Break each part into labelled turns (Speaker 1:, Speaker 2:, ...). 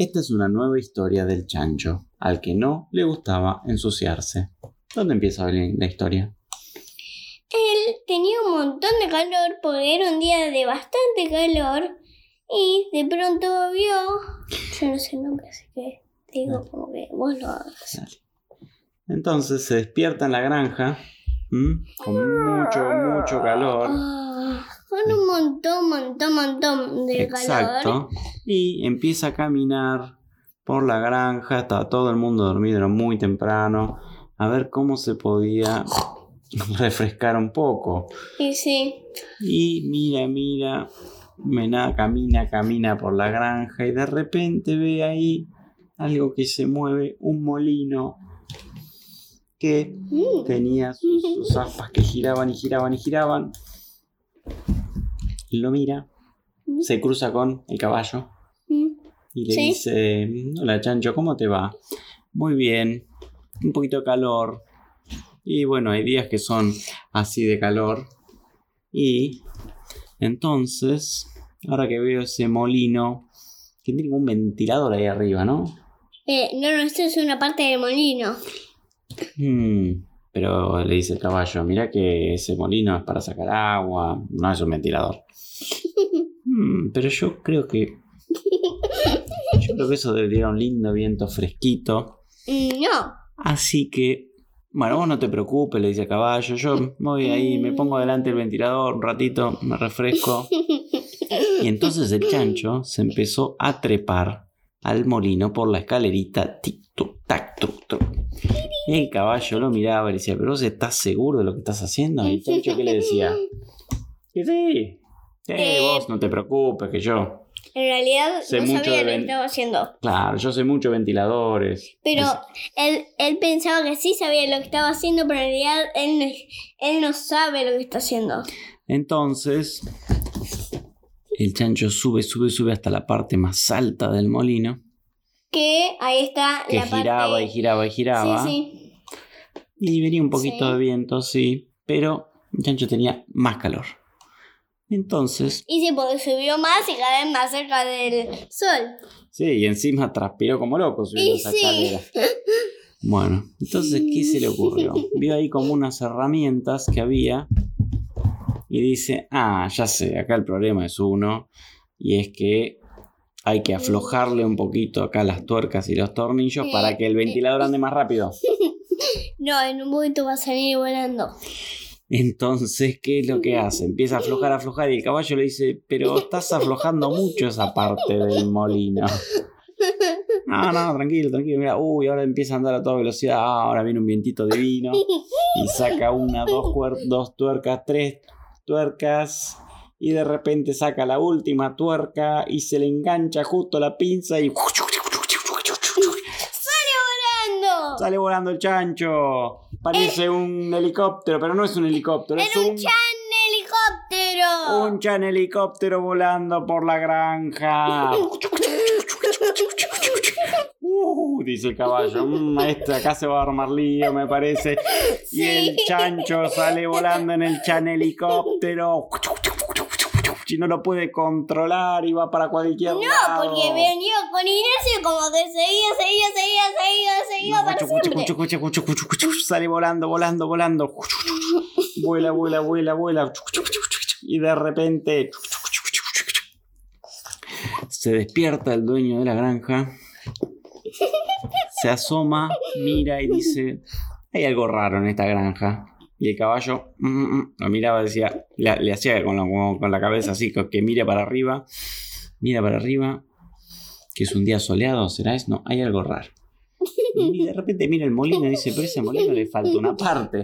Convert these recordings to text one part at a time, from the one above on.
Speaker 1: Esta es una nueva historia del chancho, al que no le gustaba ensuciarse. ¿Dónde empieza la historia?
Speaker 2: Él tenía un montón de calor porque era un día de bastante calor y de pronto vio. Yo no sé el nombre, así que digo como que vos lo hagas.
Speaker 1: Dale. Entonces se despierta en la granja ¿m? con mucho, mucho calor.
Speaker 2: Con un montón, montón, montón de calor.
Speaker 1: Exacto. Y empieza a caminar por la granja. Estaba todo el mundo dormido, era muy temprano. A ver cómo se podía refrescar un poco.
Speaker 2: Y sí.
Speaker 1: Y mira, mira. Mena, camina, camina por la granja y de repente ve ahí algo que se mueve, un molino que
Speaker 2: Mm.
Speaker 1: tenía sus, sus aspas que giraban y giraban y giraban. Lo mira, se cruza con el caballo
Speaker 2: Mm.
Speaker 1: y le
Speaker 2: Sí.
Speaker 1: dice, hola Chancho, ¿cómo te va? Muy bien, un poquito de calor. Y bueno, hay días que son así de calor. Y entonces, ahora que veo ese molino, que tiene un ventilador ahí arriba, ¿no?
Speaker 2: Eh, no, no, esto es una parte del molino.
Speaker 1: Hmm, pero le dice el caballo, mira que ese molino es para sacar agua, no es un ventilador. Hmm, pero yo creo que... Yo creo que eso debería un lindo viento fresquito.
Speaker 2: No.
Speaker 1: Así que... Bueno, vos no te preocupes, le dice el caballo. Yo voy ahí, me pongo delante del ventilador un ratito, me refresco. Y entonces el chancho se empezó a trepar al molino por la escalerita. Tic, tuc, tac, tuc, tuc. Y el caballo lo miraba y le decía, ¿pero vos estás seguro de lo que estás haciendo? Y el chancho, ¿qué le decía? Que sí.
Speaker 2: Eh.
Speaker 1: vos no te preocupes, que yo.
Speaker 2: En realidad
Speaker 1: Sé
Speaker 2: no
Speaker 1: mucho
Speaker 2: sabía
Speaker 1: de
Speaker 2: lo que estaba haciendo.
Speaker 1: Claro, yo sé mucho ventiladores.
Speaker 2: Pero él, él pensaba que sí sabía lo que estaba haciendo, pero en realidad él él no sabe lo que está haciendo.
Speaker 1: Entonces, el chancho sube, sube, sube hasta la parte más alta del molino,
Speaker 2: Que ahí está
Speaker 1: que
Speaker 2: la
Speaker 1: giraba
Speaker 2: parte...
Speaker 1: y giraba y giraba.
Speaker 2: Sí, sí.
Speaker 1: Y venía un poquito
Speaker 2: Sí.
Speaker 1: de viento, sí, pero el chancho tenía más calor. Entonces,
Speaker 2: Y sí, porque subió más y cada vez más cerca del sol.
Speaker 1: sí, y encima transpiró como loco subiendo
Speaker 2: Y
Speaker 1: esa
Speaker 2: sí.
Speaker 1: escalera. Bueno, entonces, ¿qué se le ocurrió? Vio ahí como unas herramientas que había y dice, ah, ya sé, acá el problema es uno, y es que hay que aflojarle un poquito acá las tuercas y los tornillos para que el ventilador ande más rápido.
Speaker 2: No, en un momento va a salir volando.
Speaker 1: Entonces, ¿qué es lo que hace? Empieza a aflojar, a aflojar y el caballo le dice, pero estás aflojando mucho esa parte del molino. No, no, tranquilo, tranquilo. Mira, uy, ahora empieza a andar a toda velocidad. Ah, ahora viene un vientito divino. Y saca una, dos tuercas, tres tuercas. Y de repente saca la última tuerca y se le engancha justo la pinza y
Speaker 2: ¡Volando!
Speaker 1: sale volando el chancho. Parece un helicóptero, pero no es un helicóptero, es
Speaker 2: ¡Era un chan helicóptero!
Speaker 1: Un chan helicóptero volando por la granja. Uh, dice el caballo, "Mm, este acá se va a armar lío, me parece. Y el
Speaker 2: Sí.
Speaker 1: chancho sale volando en el chan helicóptero. Y no lo puede controlar y va para cualquier
Speaker 2: No,
Speaker 1: lado.
Speaker 2: porque venía con inercia como que seguía, seguía, seguía, seguía, seguía para
Speaker 1: cuchu, cuchu, cuchu, cuchu, Sale volando, volando, volando. Vuela, vuela, vuela, vuela. Y de repente se despierta el dueño de la granja. Se asoma, mira y dice: Hay algo raro en esta granja. Y el caballo mm, mm, mm, lo miraba, decía, le, hacía con como con la cabeza así, que mire para arriba. Mira para arriba. Que es un día soleado, ¿será eso? No, hay algo raro. Y de repente mira el molino y dice, pero ese molino le falta una parte.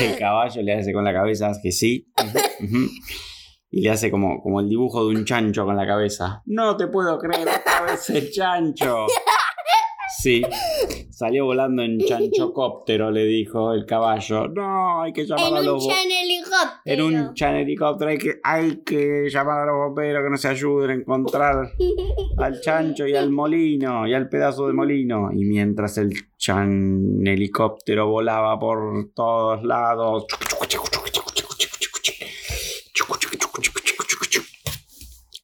Speaker 1: El caballo le hace con la cabeza que sí. Y le hace como, como el dibujo de un chancho con la cabeza. No te puedo creer, otra vez el chancho. Sí, salió volando en chanchocóptero, le dijo el caballo. No, hay que llamar
Speaker 2: En
Speaker 1: a los... bo-
Speaker 2: chan helicóptero.
Speaker 1: En un chan helicóptero hay que, hay que llamar a los bomberos que nos ayuden a encontrar al chancho y al molino y al pedazo de molino. Y mientras el chan helicóptero volaba por todos lados.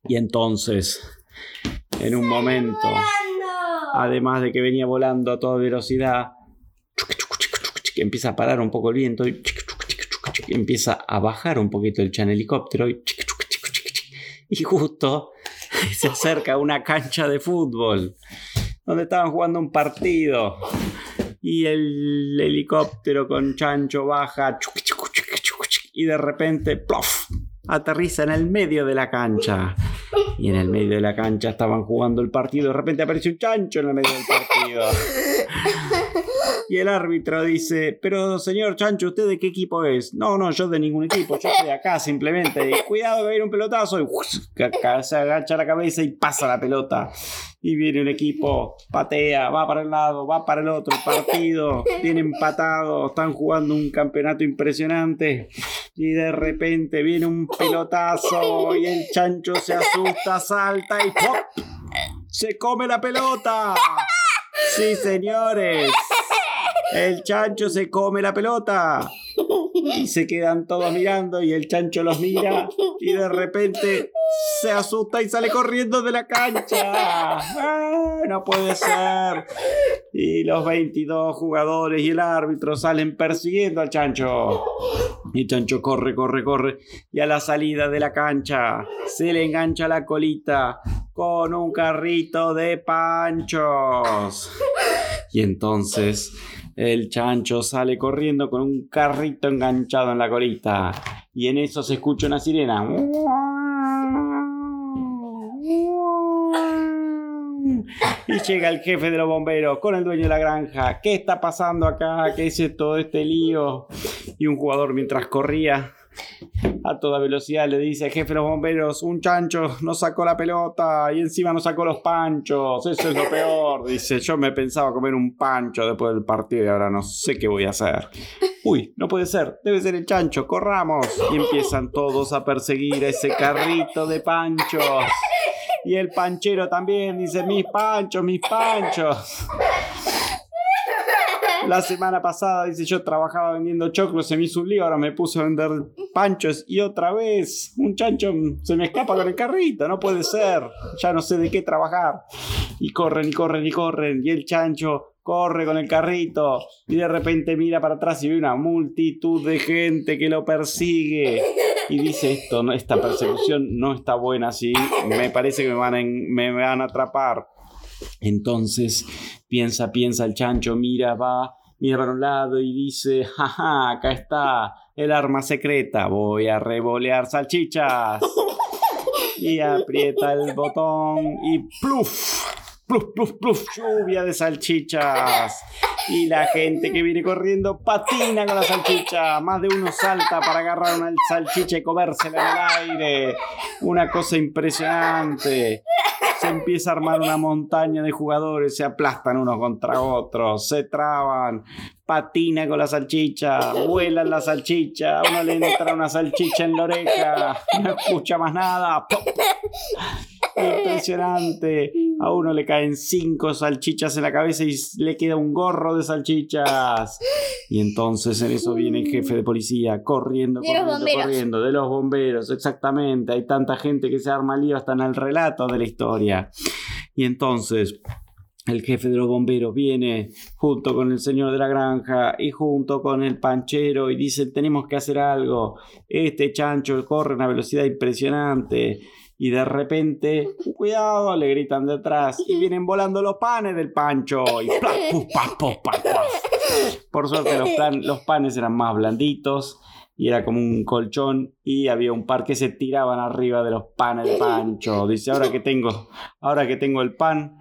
Speaker 1: Y entonces, en un momento. Además de que venía volando a toda velocidad, empieza a parar un poco el viento y empieza a bajar un poquito el chan helicóptero y, y justo se acerca a una cancha de fútbol donde estaban jugando un partido y el helicóptero con chancho baja y de repente ¡plof! aterriza en el medio de la cancha y en el medio de la cancha estaban jugando el partido de repente aparece un chancho en el medio del partido y el árbitro dice, pero señor Chancho, ¿usted de qué equipo es? No, no, yo de ningún equipo, yo estoy acá simplemente. Y, Cuidado que va a ir un pelotazo. Y se agacha la cabeza y pasa la pelota. Y viene un equipo, patea, va para el lado, va para el otro, partido, viene empatado, están jugando un campeonato impresionante. Y de repente viene un pelotazo y el chancho se asusta, salta y ¡pop! ¡Se come la pelota! Sí, señores. El chancho se come la pelota. Y se quedan todos mirando y el chancho los mira y de repente se asusta y sale corriendo de la cancha. ¡Ah, no puede ser. Y los 22 jugadores y el árbitro salen persiguiendo al chancho. Y chancho corre, corre, corre. Y a la salida de la cancha se le engancha la colita con un carrito de panchos. Y entonces el chancho sale corriendo con un carrito enganchado en la colita. Y en eso se escucha una sirena. Y llega el jefe de los bomberos con el dueño de la granja. ¿Qué está pasando acá? ¿Qué es todo este lío? Y un jugador mientras corría a toda velocidad le dice, jefe de los bomberos, un chancho nos sacó la pelota y encima nos sacó los panchos. Eso es lo peor. Dice, yo me pensaba comer un pancho después del partido y ahora no sé qué voy a hacer. Uy, no puede ser, debe ser el chancho, corramos. Y empiezan todos a perseguir a ese carrito de panchos. Y el panchero también dice, mis panchos, mis panchos. La semana pasada, dice, yo trabajaba vendiendo choclos, se me hizo un lío, ahora me puse a vender panchos y otra vez un chancho se me escapa con el carrito, no puede ser, ya no sé de qué trabajar. Y corren y corren y corren y el chancho corre con el carrito y de repente mira para atrás y ve una multitud de gente que lo persigue y dice esto, no, esta persecución no está buena así, me parece que me van a, me van a atrapar. Entonces piensa, piensa el chancho, mira, va, mira para un lado y dice, jaja, acá está el arma secreta, voy a revolear salchichas. Y aprieta el botón y pluf, pluf, pluf, pluf, lluvia de salchichas. Y la gente que viene corriendo patina con la salchicha. Más de uno salta para agarrar una salchicha y comérsela en el aire. Una cosa impresionante. Empieza a armar una montaña de jugadores, se aplastan unos contra otros, se traban, patina con la salchicha, vuelan la salchicha, uno le entra una salchicha en la oreja, no escucha más nada. Impresionante. A uno le caen cinco salchichas en la cabeza y le queda un gorro de salchichas. Y entonces en eso viene el jefe de policía corriendo,
Speaker 2: De
Speaker 1: corriendo, corriendo, de los bomberos, exactamente. Hay tanta gente que se arma lío hasta en el relato de la historia. Y entonces el jefe de los bomberos viene junto con el señor de la granja y junto con el panchero y dicen tenemos que hacer algo. Este chancho corre a una velocidad impresionante. Y de repente, cuidado, le gritan detrás y vienen volando los panes del pancho. Y plaf, puf, paf, puf, paf, paf. Por suerte los, plan- los panes eran más blanditos y era como un colchón y había un par que se tiraban arriba de los panes de pancho. Dice, ahora que tengo, ahora que tengo el pan,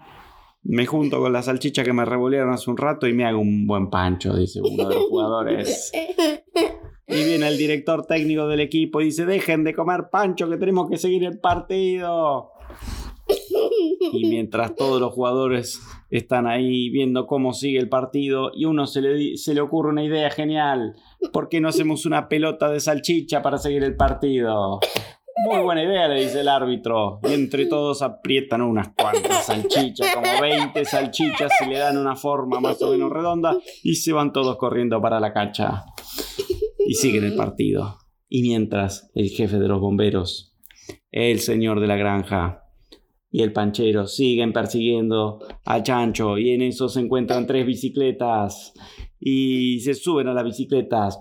Speaker 1: me junto con la salchicha que me revolvieron hace un rato y me hago un buen pancho, dice uno de los jugadores. Y viene el director técnico del equipo y dice, dejen de comer pancho que tenemos que seguir el partido. Y mientras todos los jugadores están ahí viendo cómo sigue el partido y uno se le, se le ocurre una idea genial. ¿Por qué no hacemos una pelota de salchicha para seguir el partido? Muy buena idea, le dice el árbitro. Y entre todos aprietan unas cuantas salchichas, como 20 salchichas, y le dan una forma más o menos redonda y se van todos corriendo para la cancha. Y siguen el partido. Y mientras el jefe de los bomberos, el señor de la granja y el panchero siguen persiguiendo a Chancho y en eso se encuentran tres bicicletas y se suben a las bicicletas.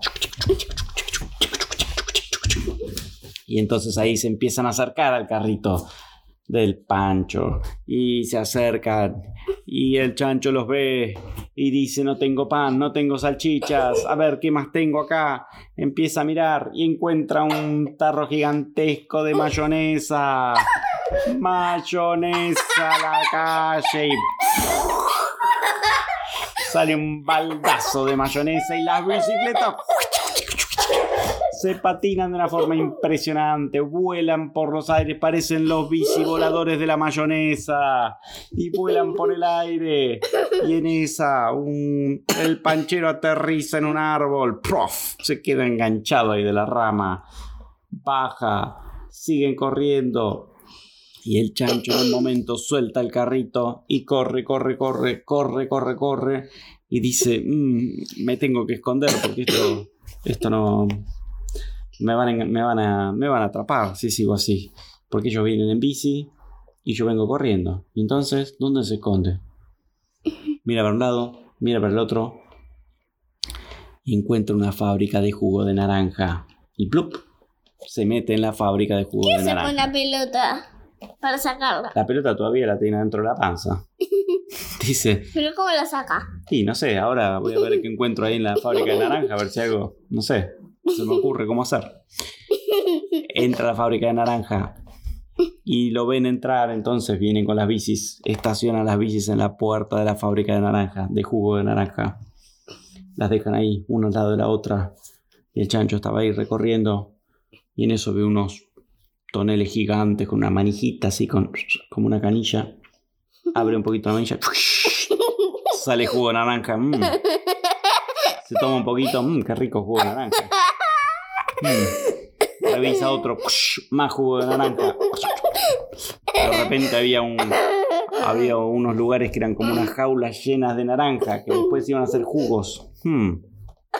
Speaker 1: Y entonces ahí se empiezan a acercar al carrito del Pancho y se acercan y el chancho los ve y dice no tengo pan, no tengo salchichas, a ver qué más tengo acá. Empieza a mirar y encuentra un tarro gigantesco de mayonesa. Mayonesa a la calle sale un baldazo de mayonesa y las bicicletas se patinan de una forma impresionante, vuelan por los aires, parecen los bicivoladores de la mayonesa y vuelan por el aire. Y en esa, un- el panchero aterriza en un árbol, ¡prof! se queda enganchado ahí de la rama, baja, siguen corriendo. Y el chancho en un momento suelta el carrito y corre, corre, corre, corre, corre, corre. Y dice, "Mm, me tengo que esconder porque esto, esto no, me van, a, me, van a, me van a atrapar si sigo así. Porque ellos vienen en bici y yo vengo corriendo. Y entonces, ¿dónde se esconde? Mira para un lado, mira para el otro. Y encuentra una fábrica de jugo de naranja. Y plup, se mete en la fábrica de jugo de
Speaker 2: Se pone
Speaker 1: naranja.
Speaker 2: la pelota para sacarla.
Speaker 1: La pelota todavía la tiene dentro de la panza. Dice,
Speaker 2: Pero ¿cómo la saca?
Speaker 1: y no sé, ahora voy a ver qué encuentro ahí en la fábrica de naranja, a ver si algo, no sé, se me ocurre cómo hacer. Entra a la fábrica de naranja y lo ven entrar, entonces vienen con las bicis, estacionan las bicis en la puerta de la fábrica de naranja, de jugo de naranja. Las dejan ahí, una al lado de la otra. Y el chancho estaba ahí recorriendo y en eso ve unos toneles gigantes con una manijita así, con, como una canilla. Abre un poquito la manilla. Sale jugo de naranja. mm. Se toma un poquito. mm, qué rico jugo de naranja. Mm. Revisa otro. Más jugo de naranja. De repente había un. Había unos lugares que eran como unas jaulas llenas de naranja que después iban a hacer jugos. Hmm.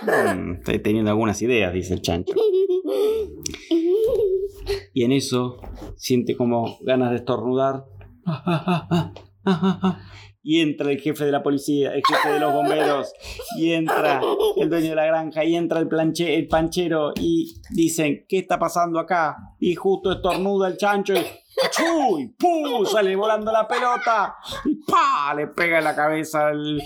Speaker 1: Hmm, Estoy teniendo algunas ideas, dice el chancho. Y en eso siente como ganas de estornudar. Y entra el jefe de la policía, el jefe de los bomberos, y entra el dueño de la granja, y entra el, planche, el panchero, y dicen, ¿qué está pasando acá? Y justo estornuda el chancho y ¡Chuy! ¡Pum! Sale volando la pelota y ¡pa! Le pega en la cabeza al,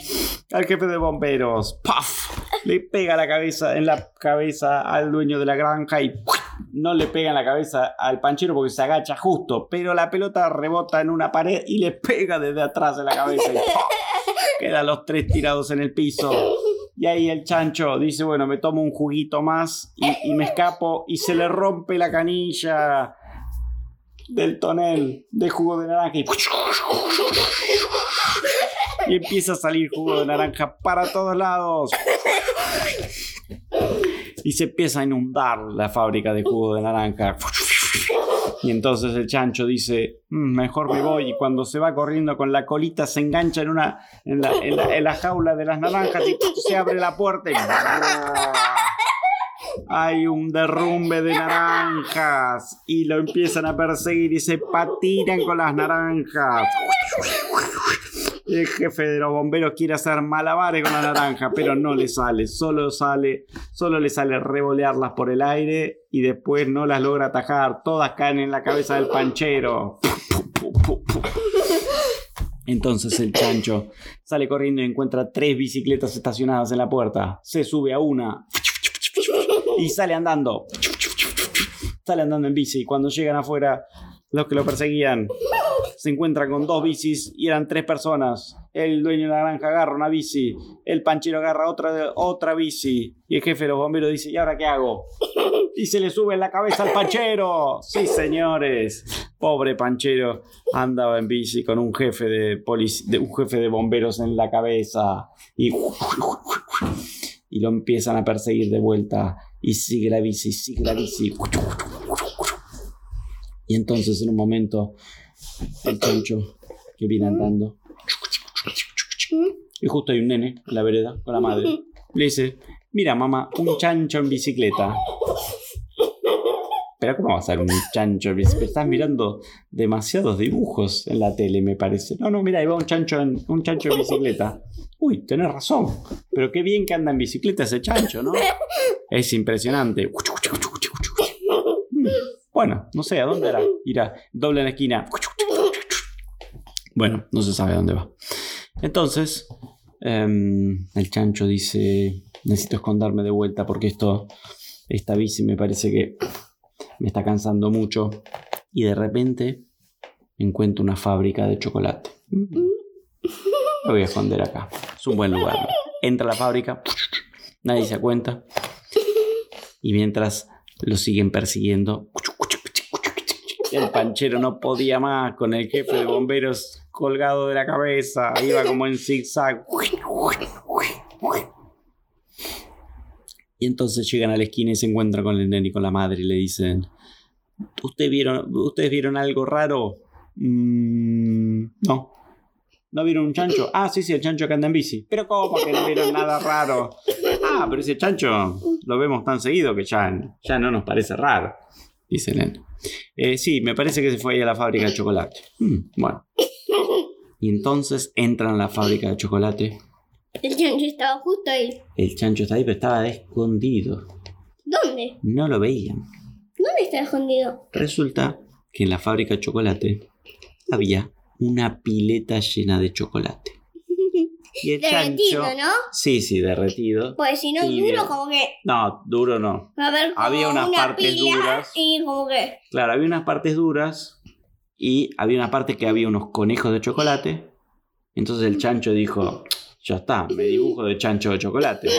Speaker 1: al jefe de bomberos. ¡Paf! Le pega la cabeza en la cabeza al dueño de la granja y ¡puf! No le pega en la cabeza al panchero porque se agacha justo, pero la pelota rebota en una pared y le pega desde atrás de la cabeza quedan los tres tirados en el piso. Y ahí el chancho dice, bueno, me tomo un juguito más y, y me escapo y se le rompe la canilla. del tonel de jugo de naranja y, y empieza a salir jugo de naranja para todos lados. Y se empieza a inundar la fábrica de jugo de naranja. Y entonces el chancho dice, "Mm, mejor me voy. Y cuando se va corriendo con la colita se engancha en, una, en, la, en la- jaula de las naranjas y se abre la puerta y... Hay un derrumbe de naranjas y lo empiezan a perseguir y se patinan con las naranjas. El jefe de los bomberos quiere hacer malabares con la naranja, pero no le sale. Solo sale, solo le sale revolearlas por el aire y después no las logra atajar. Todas caen en la cabeza del panchero. Entonces el chancho sale corriendo y encuentra tres bicicletas estacionadas en la puerta. Se sube a una y sale andando. Sale andando en bici. Cuando llegan afuera, los que lo perseguían se encuentran con dos bicis y eran tres personas. El dueño de la naranja agarra una bici, el panchero agarra otra, otra bici y el jefe de los bomberos dice, ¿y ahora qué hago? Y se le sube en la cabeza al panchero. Sí, señores. Pobre panchero andaba en bici con un jefe de un jefe de bomberos en la cabeza y y lo empiezan a perseguir de vuelta y sigue la bici, sigue la bici. Y entonces en un momento el chancho que viene andando y justo hay un nene en la vereda con la madre. Le dice, mira mamá, un chancho en bicicleta. Pero ¿cómo va a ser un chancho en bicicleta? Estás mirando demasiados dibujos en la tele, me parece. No, no, mira, ahí va un chancho en, un chancho en bicicleta. Uy, tenés razón. Pero qué bien que anda en bicicleta ese chancho, ¿no? Es impresionante. Bueno, no sé, ¿a dónde era? Irá, doble en la esquina. Bueno, no se sabe a dónde va. Entonces, em, el chancho dice, necesito esconderme de vuelta porque esto, esta bici me parece que me está cansando mucho. Y de repente encuentro una fábrica de chocolate. Mm. Me voy a esconder acá. Es un buen lugar. Entra la fábrica, nadie se da cuenta. Y mientras lo siguen persiguiendo, el panchero no podía más con el jefe de bomberos colgado de la cabeza. Iba como en zigzag. Y entonces llegan a la esquina y se encuentran con el nene y con la madre y le dicen: ¿Usted vieron, ¿Ustedes vieron algo raro? "Mm, no. ¿No vieron un chancho? Ah, sí, sí, el chancho que anda en bici. Pero ¿cómo que no vieron nada raro? Ah, pero ese chancho lo vemos tan seguido que ya, ya no nos parece raro, dice el nene. "Eh, sí, me parece que se fue ahí a la fábrica de chocolate. "Mm, bueno. Y entonces entran a la fábrica de chocolate.
Speaker 2: El chancho estaba justo ahí.
Speaker 1: El chancho está ahí, pero estaba escondido.
Speaker 2: ¿Dónde?
Speaker 1: No lo veían.
Speaker 2: ¿Dónde está escondido?
Speaker 1: Resulta que en la fábrica de chocolate había una pileta llena de chocolate. Y el
Speaker 2: Derretido,
Speaker 1: chancho.
Speaker 2: ¿no?
Speaker 1: Sí, sí, derretido.
Speaker 2: Pues si no duro, como que
Speaker 1: No, duro no.
Speaker 2: a como
Speaker 1: Había unas
Speaker 2: una
Speaker 1: partes
Speaker 2: pila
Speaker 1: duras.
Speaker 2: y como que
Speaker 1: Claro, había unas partes duras y había una parte que había unos conejos de chocolate. Entonces el chancho dijo, ya está, me dibujo de chancho de chocolate.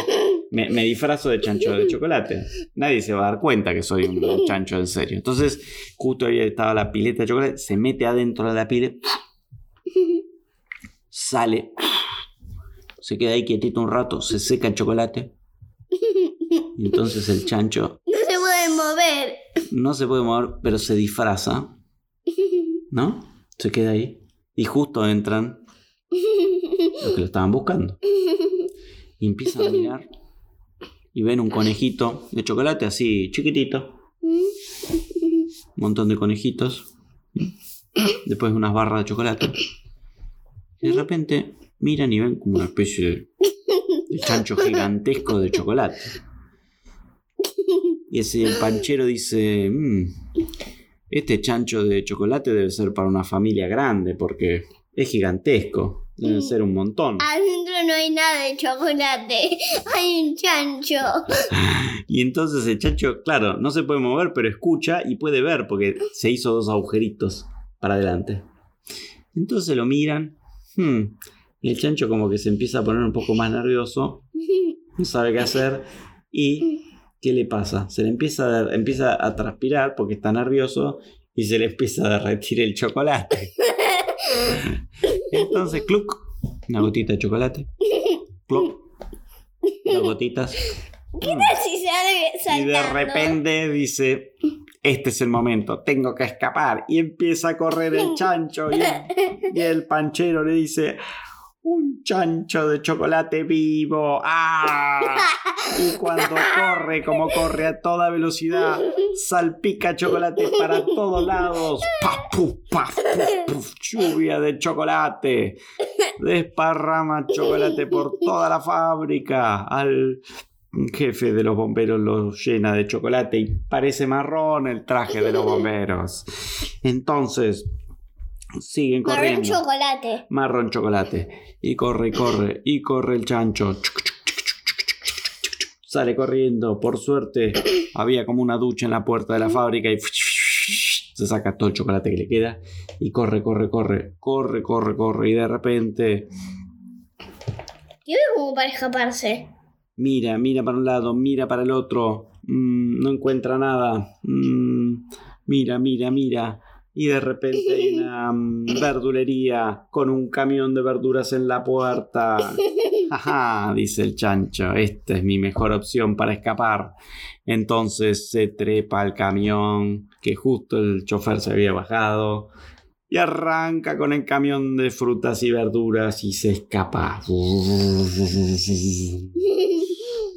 Speaker 1: Me, me disfrazo de chancho de chocolate. Nadie se va a dar cuenta que soy un chancho en serio. Entonces, justo ahí estaba la pileta de chocolate, se mete adentro de la pileta, sale, se queda ahí quietito un rato, se seca el chocolate. Y entonces el chancho
Speaker 2: no se puede mover.
Speaker 1: no se puede mover, pero se disfraza, ¿no? Se queda ahí. Y justo entran los que lo estaban buscando. Y empiezan a mirar y ven un conejito de chocolate así chiquitito. Un montón de conejitos. Después unas barras de chocolate. Y de repente miran y ven como una especie de, chancho gigantesco de chocolate. Y ese el panchero dice, "Mm, este chancho de chocolate debe ser para una familia grande porque es gigantesco. Deben ser un montón.
Speaker 2: Adentro no hay nada de chocolate. Hay un chancho.
Speaker 1: Y entonces el chancho, claro, no se puede mover, pero escucha y puede ver porque se hizo dos agujeritos para adelante. Entonces lo miran. hmm, y el chancho como que se empieza a poner un poco más nervioso. No sabe qué hacer. ¿Y qué le pasa? Se le empieza a, empieza a transpirar porque está nervioso. Y se le empieza a derretir el chocolate. Entonces, cluck, una gotita de chocolate. Cluck, dos gotitas.
Speaker 2: ¿Qué tal si sale
Speaker 1: Y de repente dice, este es el momento, tengo que escapar. Y empieza a correr el chancho y, y el panchero le dice, un chancho de chocolate vivo. ¡Ah! Y cuando corre, como corre a toda velocidad, salpica chocolate para todos lados. ¡Paf, puf, paf, puf, puf! Lluvia de chocolate. Desparrama chocolate por toda la fábrica. Al jefe de los bomberos lo llena de chocolate y parece marrón el traje de los bomberos. Entonces, siguen
Speaker 2: Marrón
Speaker 1: corriendo.
Speaker 2: chocolate.
Speaker 1: Marrón chocolate. Y corre y corre. Y corre el chancho. Sale corriendo. Por suerte, había como una ducha en la puerta de la fábrica y se saca todo el chocolate que le queda. Y corre, corre, corre. Corre, corre, corre. Y de repente
Speaker 2: ¿Qué ve como para escaparse?
Speaker 1: mira, mira para un lado, mira para el otro. Mm, no encuentra nada. Mm, mira, mira, mira. Y de repente hay una verdulería con un camión de verduras en la puerta. Ajá, dice el chancho, esta es mi mejor opción para escapar. Entonces se trepa al camión, que justo el chofer se había bajado, y arranca con el camión de frutas y verduras y se escapa.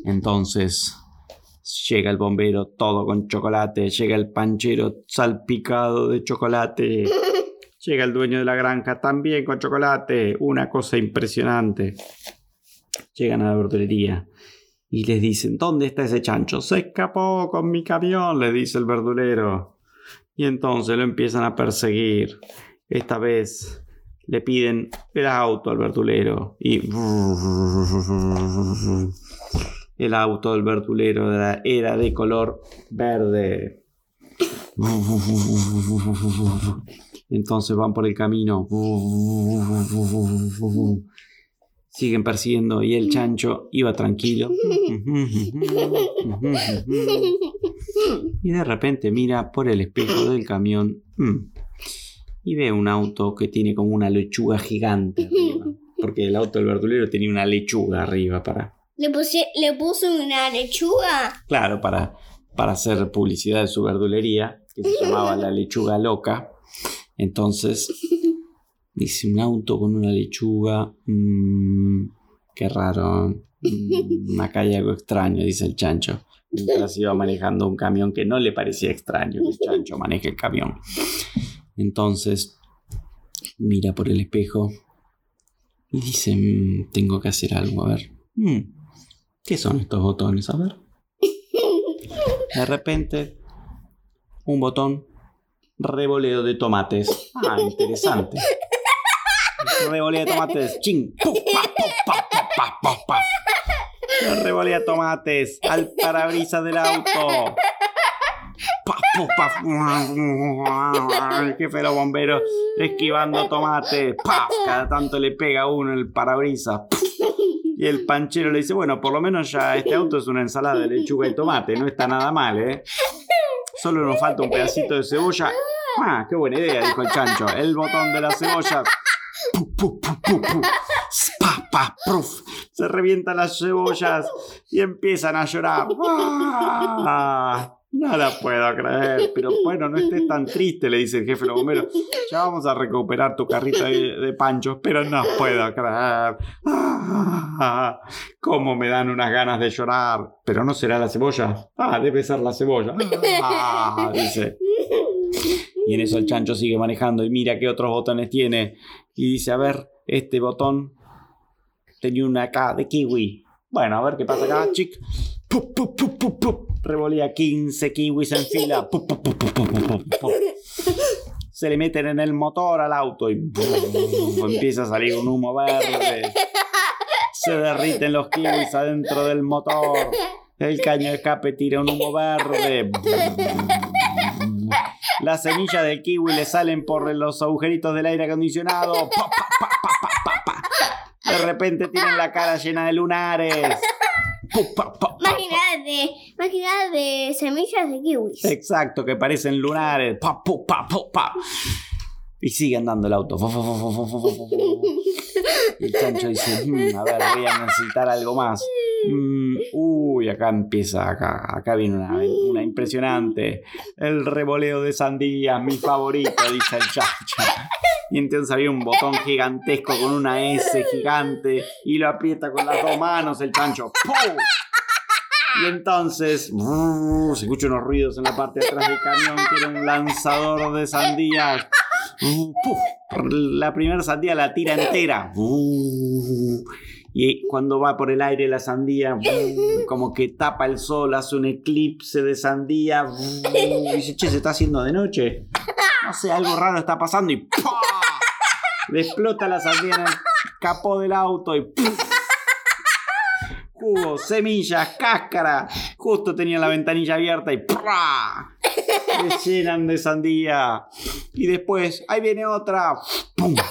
Speaker 1: Entonces llega el bombero todo con chocolate, llega el panchero salpicado de chocolate, llega el dueño de la granja también con chocolate, una cosa impresionante. Llegan a la verdulería y les dicen, ¿dónde está ese chancho? Se escapó con mi camión, le dice el verdulero. Y entonces lo empiezan a perseguir. Esta vez le piden el auto al verdulero y el auto del verdulero era, de color verde. Entonces van por el camino. Siguen persiguiendo y el chancho iba tranquilo. Y de repente mira por el espejo del camión mm, y ve un auto que tiene como una lechuga gigante arriba. Porque el auto del verdulero tenía una lechuga arriba para,
Speaker 2: ¿Le, puse- le puso una lechuga?
Speaker 1: claro, para, para hacer publicidad de su verdulería, que se llamaba La Lechuga Loca. Entonces, dice un auto con una lechuga. mm, qué raro. mm, acá hay algo extraño, dice el chancho. Mientras iba manejando un camión que no le parecía extraño que el chancho maneje el camión. Entonces, mira por el espejo y dice: "Mm, Tengo que hacer algo, a ver. Mm, ¿Qué son estos botones? A ver. De repente, un botón revoleo de tomates. Ah, interesante. Revolea de tomates. Ching. Puf, pa, puf, pa, puf, pa, puf, pa. Revolea tomates al parabrisas del auto. Pa, pa. De los bomberos esquivando tomates. Paf, cada tanto le pega uno el parabrisas. Puf. Y el panchero le dice, bueno, por lo menos ya este auto es una ensalada de lechuga y tomate, no está nada mal, ¿eh? Solo nos falta un pedacito de cebolla. Ah, qué buena idea, dijo el chancho. El botón de la cebolla. Pu, pu, pu, pu. Pa. Se revientan las cebollas y empiezan a llorar. Ah, no la puedo creer, pero bueno, no estés tan triste, le dice el jefe de. Ya vamos a recuperar tu carrito de, de panchos, pero no puedo creer. Ah, cómo me dan unas ganas de llorar. Pero no será la cebolla. Ah, debe ser la cebolla. Ah, dice. Y en eso el chancho sigue manejando y mira qué otros botones tiene. Y dice, a ver, este botón tenía una K de kiwi. Bueno, a ver qué pasa acá, chic. Pup, pup, pup, pup, pup. Revolea 15 kiwis en fila. Se le meten en el motor al auto y empieza a salir un humo verde. Se derriten los kiwis adentro del motor. El caño de escape tira un humo verde. Las semillas del kiwi le salen por los agujeritos del aire acondicionado. De repente tienen la cara llena de lunares. Pa, pa, pa,
Speaker 2: de, semillas de kiwis.
Speaker 1: Exacto, que parecen lunares. Pa, pu, pa, pu, pa. Y sigue andando el auto. Y el chancho dice, "Mm, a ver, voy a necesitar algo más. Mm, uy, acá empieza, acá, acá viene una, impresionante. El revoleo de sandía, mi favorito, dice el chancho. Y entonces había un botón gigantesco con una S gigante y lo aprieta con las dos manos el chancho. ¡Pum! Y entonces se escuchan unos ruidos en la parte de atrás del camión que era un lanzador de sandías. Uh. La primera sandía la tira entera. Uh, y cuando va por el aire la sandía, uh, como que tapa el sol, hace un eclipse de sandía. y dice, che, se está haciendo de noche. No sé, algo raro está pasando y ¡pah! Le explota la sandía en el capó del auto y ¡puf! Jugo, semillas, cáscara. Justo tenía la ventanilla abierta y ¡prá! Le llenan de sandía. Y después, ahí viene otra. ¡Pum! Pa,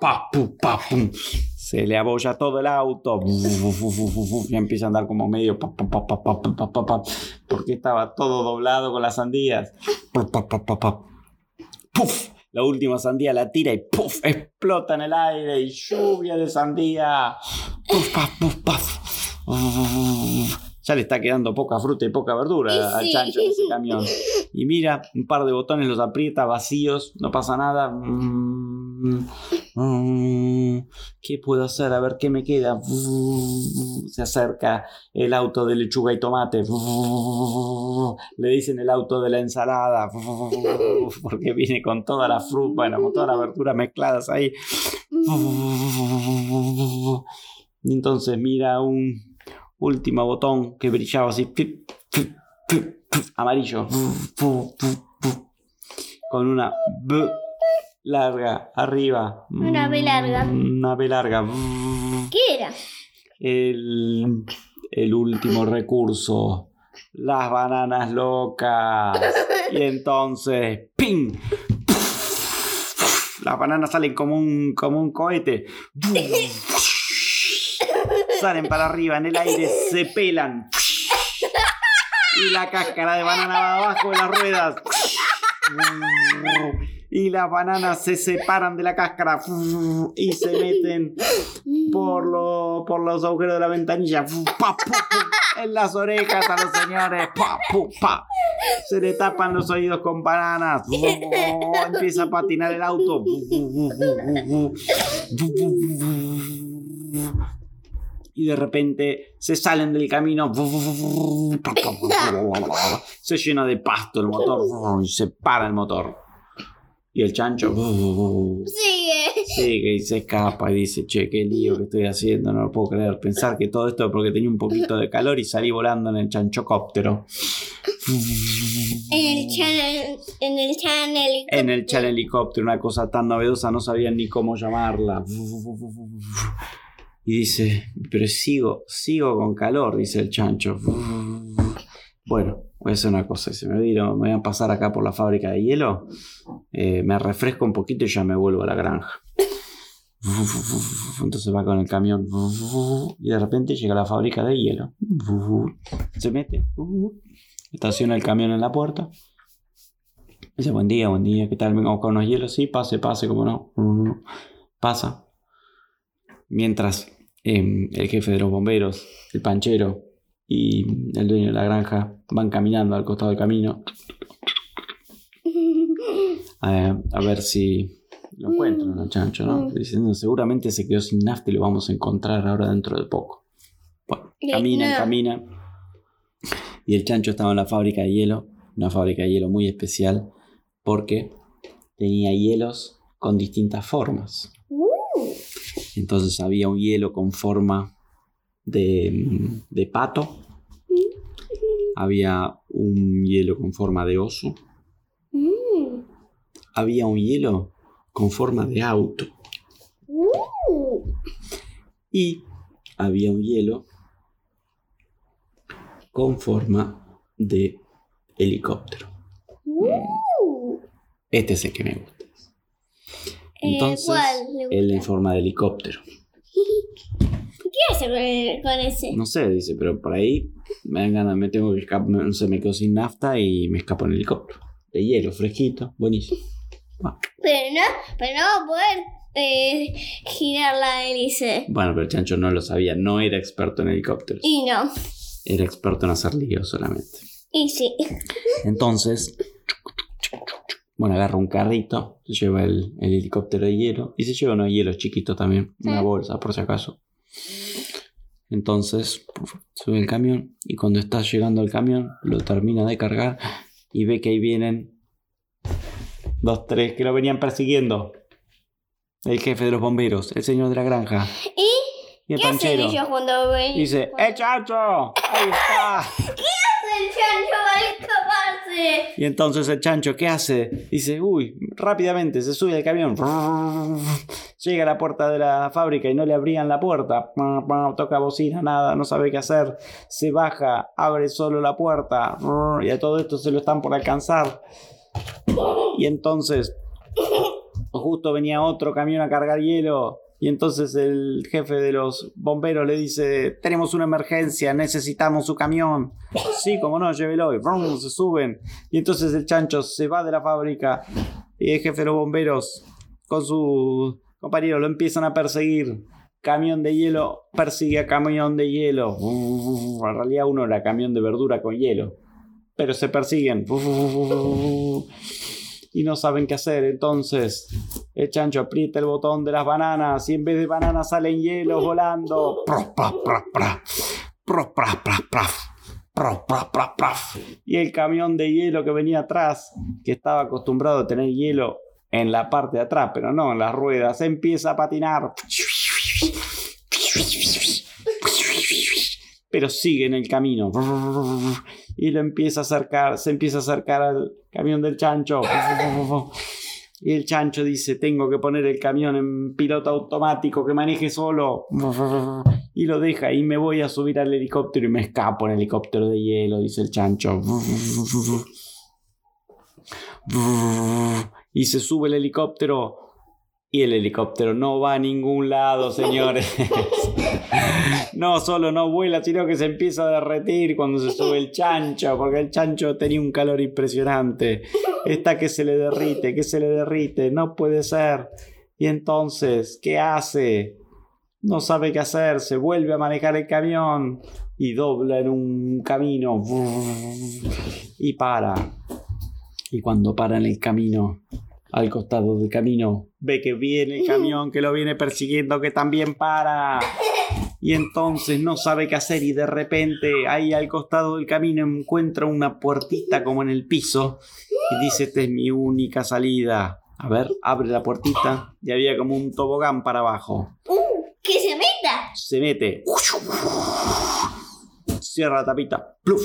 Speaker 1: pa, pu, pa, pum. Se le abolla todo el auto. Y empieza a andar como medio. pa, pa, pa, pa, pa, pa, pa, pa, porque estaba todo doblado con las sandías. Pa, pa, pa, pa, pa. ¡Puf! La última sandía la tira y ¡puf! explota en el aire y lluvia de sandía. ¡Puf, paf, puf, paf! Ya le está quedando poca fruta y poca verdura al chancho en ese camión. Y mira, un par de botones los aprieta vacíos, no pasa nada. Mm, mm, ¿Qué puedo hacer? A ver qué me queda. Se acerca el auto de lechuga y tomate. Le dicen el auto de la ensalada. Porque viene con toda la fruta, bueno, con todas las verduras mezcladas ahí. Y entonces mira un último botón que brillaba así. Amarillo. Con una B larga arriba.
Speaker 2: Una B larga.
Speaker 1: Una B larga.
Speaker 2: ¿Qué era?
Speaker 1: El, el último recurso. Las bananas locas. Y entonces. ¡Ping! Las bananas salen como un, como un cohete. Salen para arriba en el aire, se pelan. Y la cáscara de banana va abajo de las ruedas. Y las bananas se separan de la cáscara y se meten por, lo- por los agujeros de la ventanilla. En las orejas a los señores. Se le tapan los oídos con bananas. Empieza a patinar el auto. Y de repente se salen del camino. Se llena de pasto el motor y se para el motor. Y el chancho
Speaker 2: Sigue.
Speaker 1: sigue y se escapa y dice, che, qué lío que estoy haciendo, no lo puedo creer. Pensar que todo esto es porque tenía un poquito de calor y salí volando en el chanchocóptero.
Speaker 2: En el channel. En el channel.
Speaker 1: En el chan helicóptero, una cosa tan novedosa, no sabían ni cómo llamarla. Y dice, pero sigo, sigo con calor, dice el chancho. Bueno, voy a hacer una cosa, se me vino, me voy a pasar acá por la fábrica de hielo, eh, me refresco un poquito y ya me vuelvo a la granja. Entonces va con el camión y de repente llega a la fábrica de hielo. Se mete, estaciona el camión en la puerta. Dice, buen día, buen día, ¿qué tal? Vengo con unos hielos, sí, pase, pase, como no. Pasa. Mientras eh, el jefe de los bomberos, el panchero y el dueño de la granja van caminando al costado del camino a, a ver si lo encuentran al chancho, ¿no? Diciendo, seguramente se quedó sin nafta y lo vamos a encontrar ahora dentro de poco. Bueno, caminan, caminan. Y el chancho estaba en la fábrica de hielo, una fábrica de hielo muy especial, porque tenía hielos con distintas formas. Entonces había un hielo con forma de, pato, había un hielo con forma de oso, había un hielo con forma de auto y había un hielo con forma de helicóptero. Este es el que me gusta. Entonces,
Speaker 2: ¿cuál le
Speaker 1: el en forma de helicóptero.
Speaker 2: ¿Qué ¿Qué hace con, ese?
Speaker 1: No sé, dice, pero por ahí me ganas, me tengo que escapar, no sé, me quedo sin nafta y me escapo en helicóptero. De hielo, fresquito, buenísimo.
Speaker 2: Pero no, pero no va a poder eh, girar la hélice.
Speaker 1: Bueno, pero chancho no lo sabía, no era experto en helicópteros.
Speaker 2: Y no.
Speaker 1: Era experto en hacer líos solamente.
Speaker 2: Y sí.
Speaker 1: Entonces, bueno, agarra un carrito, se lleva el, el helicóptero de hielo y se lleva unos hielos chiquitos también, una bolsa por si acaso. Entonces, sube el camión y cuando está llegando al camión, lo termina de cargar y ve que ahí vienen dos, tres que lo venían persiguiendo. El jefe de los bomberos, el señor de la granja
Speaker 2: ¿Y
Speaker 1: y el
Speaker 2: qué hacen
Speaker 1: panchero.
Speaker 2: ellos cuando ven?
Speaker 1: Dice, ¡eh, chancho! ¡Ahí está!
Speaker 2: El chancho va a escaparse.
Speaker 1: Y entonces el chancho, ¿qué hace? Dice, uy, rápidamente se sube al camión. Llega a la puerta de la fábrica y no le abrían la puerta. Toca bocina, nada, no sabe qué hacer. Se baja, abre solo la puerta. Y a todo esto se lo están por alcanzar. Y entonces, justo venía otro camión a cargar hielo. Y entonces el jefe de los bomberos le dice, tenemos una emergencia, necesitamos su camión. Sí, como no, llévelo. Y ¡brum! se suben. Y entonces el chancho se va de la fábrica y el jefe de los bomberos con su compañero lo empiezan a perseguir. Camión de hielo persigue a camión de hielo. En realidad uno era camión de verdura con hielo. Pero se persiguen. Y no saben qué hacer. Entonces el chancho aprieta el botón de las bananas y en vez de bananas salen hielos volando. Y el camión de hielo que venía atrás, que estaba acostumbrado a tener hielo en la parte de atrás, pero no en las ruedas, empieza a patinar. Pero sigue en el camino. Y lo empieza a acercar, se empieza a acercar al camión del chancho. Y el chancho dice, tengo que poner el camión en piloto automático que maneje solo. Y lo deja y me voy a subir al helicóptero y me escapo en el helicóptero de hielo, dice el chancho. Y se sube el helicóptero y el helicóptero no va a ningún lado, señores. No solo no vuela, sino que se empieza a derretir cuando se sube el chancho, porque el chancho tenía un calor impresionante. Está que se le derrite, que se le derrite, no puede ser. Y entonces, ¿qué hace? No sabe qué hacer, se vuelve a manejar el camión y dobla en un camino y para. Y cuando para en el camino, al costado del camino, ve que viene el camión que lo viene persiguiendo, que también para. Y entonces no sabe qué hacer y de repente ahí al costado del camino encuentra una puertita como en el piso y dice, esta es mi única salida. A ver, abre la puertita y había como un tobogán para abajo.
Speaker 2: ¡Uh! ¡Que se meta!
Speaker 1: Se mete. Cierra la tapita. ¡Pluf!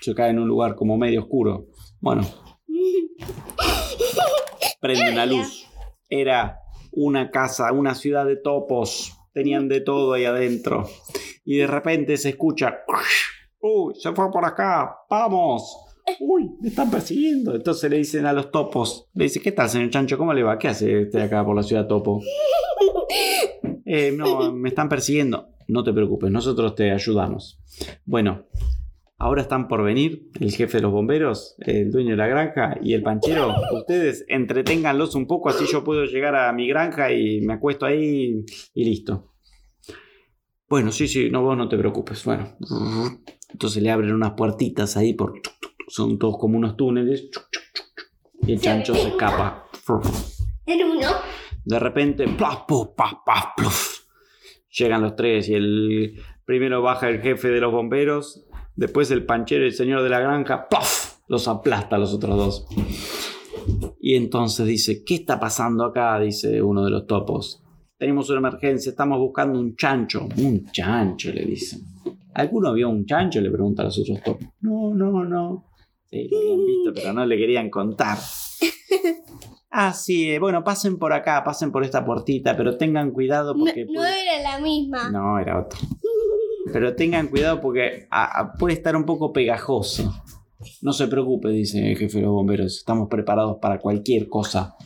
Speaker 1: Se cae en un lugar como medio oscuro. Bueno, prende una luz. Era una casa, una ciudad de topos. Tenían de todo ahí adentro. Y de repente se escucha. ¡Uy! Se fue por acá. ¡Vamos! ¡Uy! Me están persiguiendo. Entonces le dicen a los topos. Le dice, ¿qué tal, señor Chancho? ¿Cómo le va? ¿Qué hace usted acá por la ciudad topo? Eh, no, me están persiguiendo. No te preocupes, nosotros te ayudamos. Bueno, ahora están por venir el jefe de los bomberos, el dueño de la granja y el panchero. Ustedes entreténganlos un poco, así yo puedo llegar a mi granja y me acuesto ahí y listo. Bueno, sí, sí, no, vos no te preocupes. Bueno, entonces le abren unas puertitas ahí por. Son todos como unos túneles. Y el chancho se escapa.
Speaker 2: En uno.
Speaker 1: De repente, plaf, paf, pluf. Llegan los tres y el primero baja el jefe de los bomberos, después el panchero y el señor de la granja, ¡plaf! los aplasta a los otros dos. Y entonces dice, ¿qué está pasando acá? Dice uno de los topos. Tenemos una emergencia, estamos buscando un chancho. Un chancho, le dicen. ¿Alguno vio un chancho? Le pregunta a los otros topos. No, no, no. Sí, lo habían visto, pero no le querían contar. Ah, sí, eh, bueno, pasen por acá, pasen por esta puertita, pero tengan cuidado
Speaker 2: No,
Speaker 1: porque...
Speaker 2: no
Speaker 1: puede-
Speaker 2: era la misma.
Speaker 1: No, era otro. Pero tengan cuidado porque ah, ah, puede estar un poco pegajoso. No se preocupe, dice el jefe de los bomberos. Estamos preparados para cualquier cosa.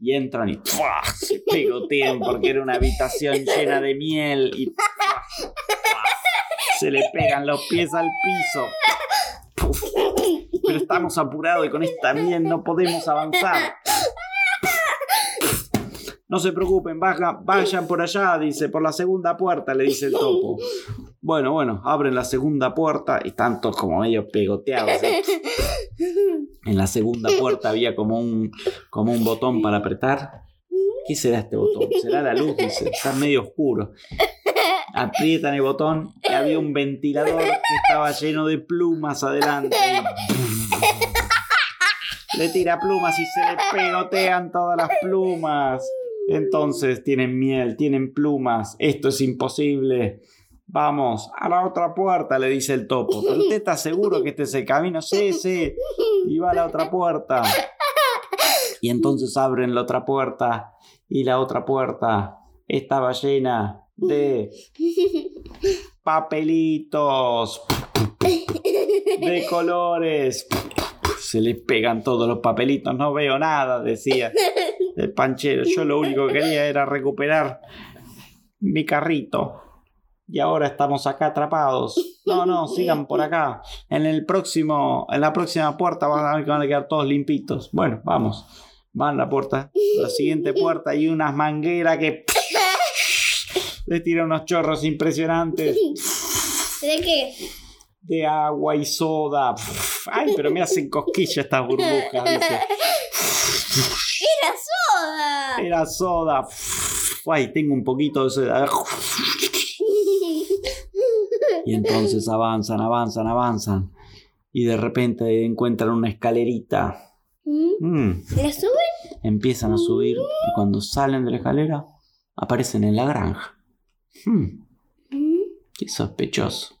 Speaker 1: Y entran y ¡fua! se pegotean porque era una habitación llena de miel y. Se le pegan los pies al piso. Puf. Pero estamos apurados y con esta miel no podemos avanzar. No se preocupen, vayan por allá, dice, por la segunda puerta, le dice el topo. Bueno, bueno, abren la segunda puerta y están todos como medio pegoteados. ¿eh? En la segunda puerta había como un, como un botón para apretar. ¿Qué será este botón? ¿Será la luz? Dice, está medio oscuro. Aprietan el botón y había un ventilador que estaba lleno de plumas adelante. Le tira plumas y se le pegotean todas las plumas. Entonces tienen miel, tienen plumas. Esto es imposible. Vamos, a la otra puerta, le dice el topo. ¿Pero usted está seguro que este es el camino? Sí, sí. Y va a la otra puerta. Y entonces abren la otra puerta. Y la otra puerta estaba llena de papelitos de colores. Se les pegan todos los papelitos, no veo nada, decía el panchero. Yo lo único que quería era recuperar mi carrito. Y ahora estamos acá atrapados. No, no, sigan por acá. En el próximo, en la próxima puerta van a ver que van a quedar todos limpitos. Bueno, vamos. Van a la puerta. La siguiente puerta y unas mangueras que les tira unos chorros impresionantes
Speaker 2: ¿De qué?
Speaker 1: de agua y soda. Ay, pero me hacen cosquillas estas burbujas, dice.
Speaker 2: ¡Era soda!
Speaker 1: Era soda. Ay, tengo un poquito de soda. Y entonces avanzan, avanzan, avanzan. Y de repente encuentran una escalerita.
Speaker 2: ¿Mm?
Speaker 1: Mm,
Speaker 2: ¿La suben?
Speaker 1: Empiezan a subir y cuando salen de la escalera aparecen en la granja. Hmm,
Speaker 2: ¿Mm?
Speaker 1: qué sospechoso.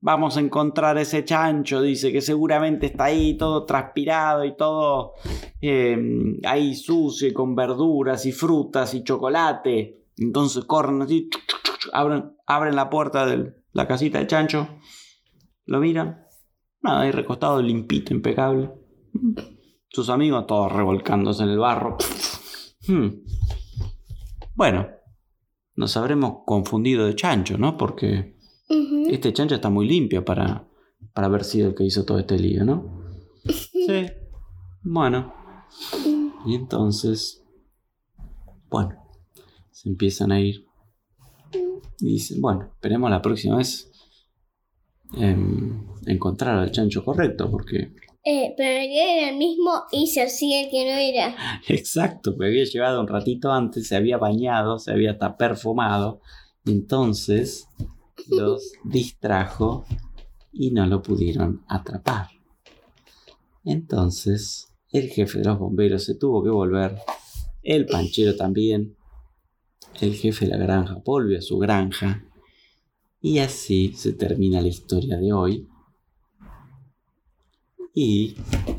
Speaker 1: Vamos a encontrar ese chancho, dice que seguramente está ahí todo transpirado y todo eh, ahí sucio y con verduras y frutas y chocolate. Entonces corren así, abren, abren la puerta de la casita del chancho, lo miran, nada, ahí recostado limpito, impecable. Sus amigos todos revolcándose en el barro. Hmm. Bueno, nos habremos confundido de chancho, ¿no? Porque este chancho está muy limpio para, para haber sido el que hizo todo este lío, ¿no? Sí. Bueno. Y entonces, bueno, se empiezan a ir. Y dicen, bueno, esperemos la próxima vez em, encontrar al chancho correcto, porque
Speaker 2: Eh, pero era el mismo y se hacía el que no era.
Speaker 1: Exacto, que había llegado un ratito antes, se había bañado, se había hasta perfumado. Entonces los distrajo y no lo pudieron atrapar. Entonces el jefe de los bomberos se tuvo que volver, el panchero también, el jefe de la granja volvió a su granja y así se termina la historia de hoy. Y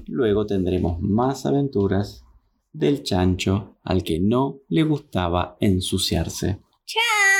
Speaker 1: luego tendremos más aventuras del chancho al que no le gustaba ensuciarse.
Speaker 2: ¡Chao!